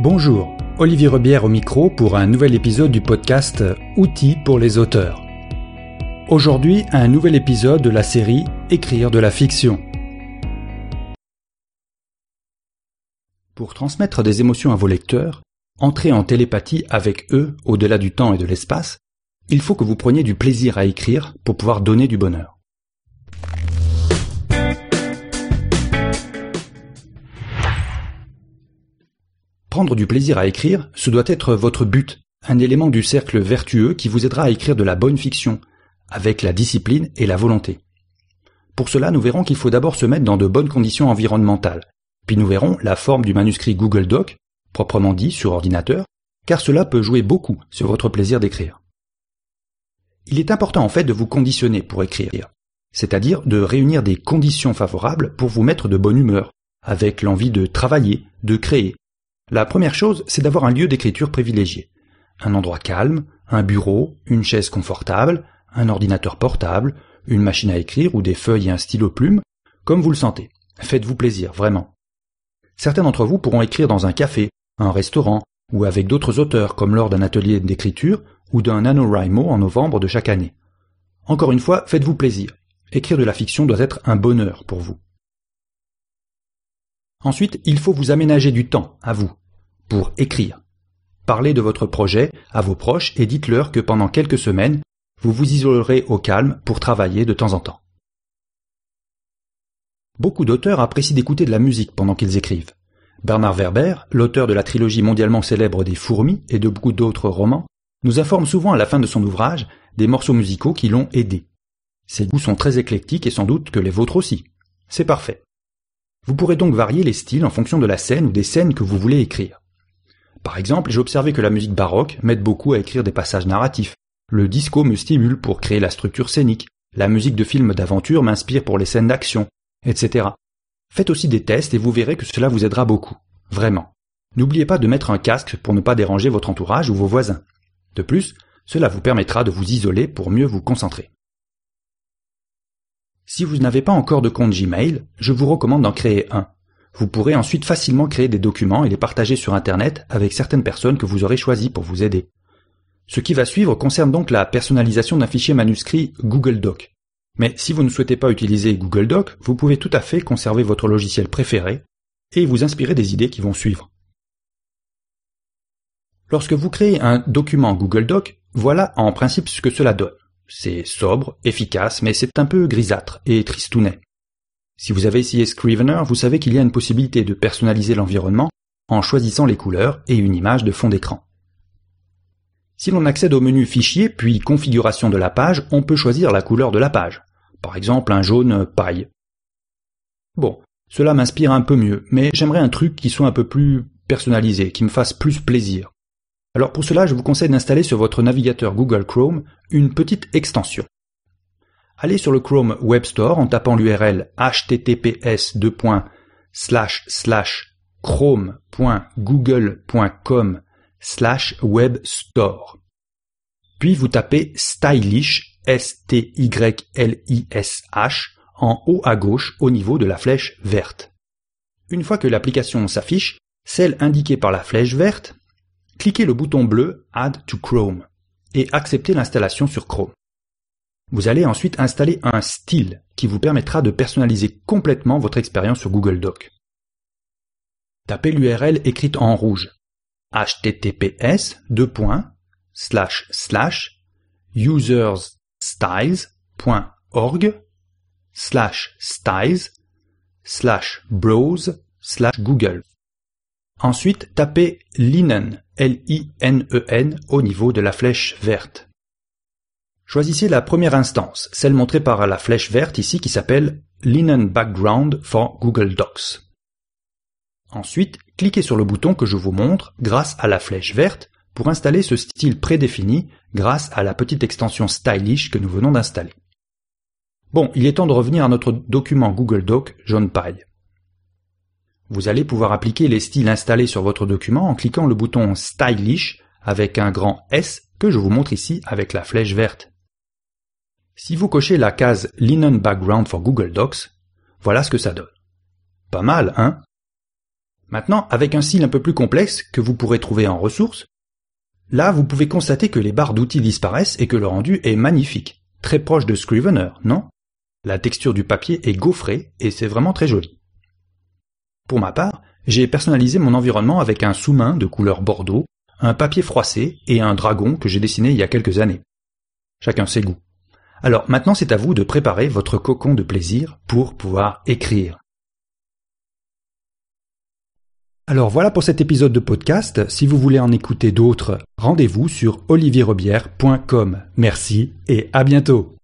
Bonjour, Olivier Rebière au micro pour un nouvel épisode du podcast Outils pour les auteurs. Aujourd'hui, un nouvel épisode de la série Écrire de la fiction. Pour transmettre des émotions à vos lecteurs, entrer en télépathie avec eux au-delà du temps et de l'espace, il faut que vous preniez du plaisir à écrire pour pouvoir donner du bonheur. Prendre du plaisir à écrire, ce doit être votre but, un élément du cercle vertueux qui vous aidera à écrire de la bonne fiction, avec la discipline et la volonté. Pour cela, nous verrons qu'il faut d'abord se mettre dans de bonnes conditions environnementales, puis nous verrons la forme du manuscrit Google Doc, proprement dit sur ordinateur, car cela peut jouer beaucoup sur votre plaisir d'écrire. Il est important en fait de vous conditionner pour écrire, c'est-à-dire de réunir des conditions favorables pour vous mettre de bonne humeur, avec l'envie de travailler, de créer, la première chose, c'est d'avoir un lieu d'écriture privilégié. Un endroit calme, un bureau, une chaise confortable, un ordinateur portable, une machine à écrire ou des feuilles et un stylo plume, comme vous le sentez. Faites-vous plaisir, vraiment. Certains d'entre vous pourront écrire dans un café, un restaurant, ou avec d'autres auteurs comme lors d'un atelier d'écriture ou d'un NaNoWriMo en novembre de chaque année. Encore une fois, faites-vous plaisir. Écrire de la fiction doit être un bonheur pour vous. Ensuite, il faut vous aménager du temps, à vous, pour écrire. Parlez de votre projet à vos proches et dites-leur que pendant quelques semaines, vous vous isolerez au calme pour travailler de temps en temps. Beaucoup d'auteurs apprécient d'écouter de la musique pendant qu'ils écrivent. Bernard Werber, l'auteur de la trilogie mondialement célèbre des Fourmis et de beaucoup d'autres romans, nous informe souvent à la fin de son ouvrage des morceaux musicaux qui l'ont aidé. Ses goûts sont très éclectiques et sans doute que les vôtres aussi. C'est parfait. Vous pourrez donc varier les styles en fonction de la scène ou des scènes que vous voulez écrire. Par exemple, j'ai observé que la musique baroque m'aide beaucoup à écrire des passages narratifs. Le disco me stimule pour créer la structure scénique. La musique de films d'aventure m'inspire pour les scènes d'action, etc. Faites aussi des tests et vous verrez que cela vous aidera beaucoup. Vraiment. N'oubliez pas de mettre un casque pour ne pas déranger votre entourage ou vos voisins. De plus, cela vous permettra de vous isoler pour mieux vous concentrer. Si vous n'avez pas encore de compte Gmail, je vous recommande d'en créer un. Vous pourrez ensuite facilement créer des documents et les partager sur Internet avec certaines personnes que vous aurez choisies pour vous aider. Ce qui va suivre concerne donc la personnalisation d'un fichier manuscrit Google Doc. Mais si vous ne souhaitez pas utiliser Google Doc, vous pouvez tout à fait conserver votre logiciel préféré et vous inspirer des idées qui vont suivre. Lorsque vous créez un document Google Doc, voilà en principe ce que cela donne. C'est sobre, efficace, mais c'est un peu grisâtre et tristounet. Si vous avez essayé Scrivener, vous savez qu'il y a une possibilité de personnaliser l'environnement en choisissant les couleurs et une image de fond d'écran. Si l'on accède au menu Fichier puis Configuration de la page, on peut choisir la couleur de la page. Par exemple un jaune paille. Bon, cela m'inspire un peu mieux, mais j'aimerais un truc qui soit un peu plus personnalisé, qui me fasse plus plaisir. Alors pour cela, je vous conseille d'installer sur votre navigateur Google Chrome une petite extension. Allez sur le Chrome Web Store en tapant l'URL https chrome.google.com webstore. Puis vous tapez stylish S-T-Y-L-I-S-H en haut à gauche au niveau de la flèche verte. Une fois que l'application s'affiche, celle indiquée par la flèche verte cliquez le bouton bleu Add to Chrome et acceptez l'installation sur Chrome. Vous allez ensuite installer un style qui vous permettra de personnaliser complètement votre expérience sur Google Doc. Tapez l'URL écrite en rouge https usersstyles.org slash styles slash browse slash google. Ensuite, tapez linen L-I-N-E-N au niveau de la flèche verte. Choisissez la première instance, celle montrée par la flèche verte ici qui s'appelle Linen Background for Google Docs. Ensuite, cliquez sur le bouton que je vous montre grâce à la flèche verte pour installer ce style prédéfini grâce à la petite extension Stylish que nous venons d'installer. Bon, il est temps de revenir à notre document Google Doc jaune paille. Vous allez pouvoir appliquer les styles installés sur votre document en cliquant le bouton Stylish avec un grand S que je vous montre ici avec la flèche verte. Si vous cochez la case Linen Background for Google Docs, voilà ce que ça donne. Pas mal, hein? Maintenant, avec un style un peu plus complexe que vous pourrez trouver en ressources, là vous pouvez constater que les barres d'outils disparaissent et que le rendu est magnifique, très proche de Scrivener, non? La texture du papier est gaufrée et c'est vraiment très joli. Pour ma part, j'ai personnalisé mon environnement avec un sous-main de couleur bordeaux, un papier froissé et un dragon que j'ai dessiné il y a quelques années. Chacun ses goûts. Alors maintenant c'est à vous de préparer votre cocon de plaisir pour pouvoir écrire. Alors voilà pour cet épisode de podcast. Si vous voulez en écouter d'autres, rendez-vous sur olivierrobière.com. Merci et à bientôt.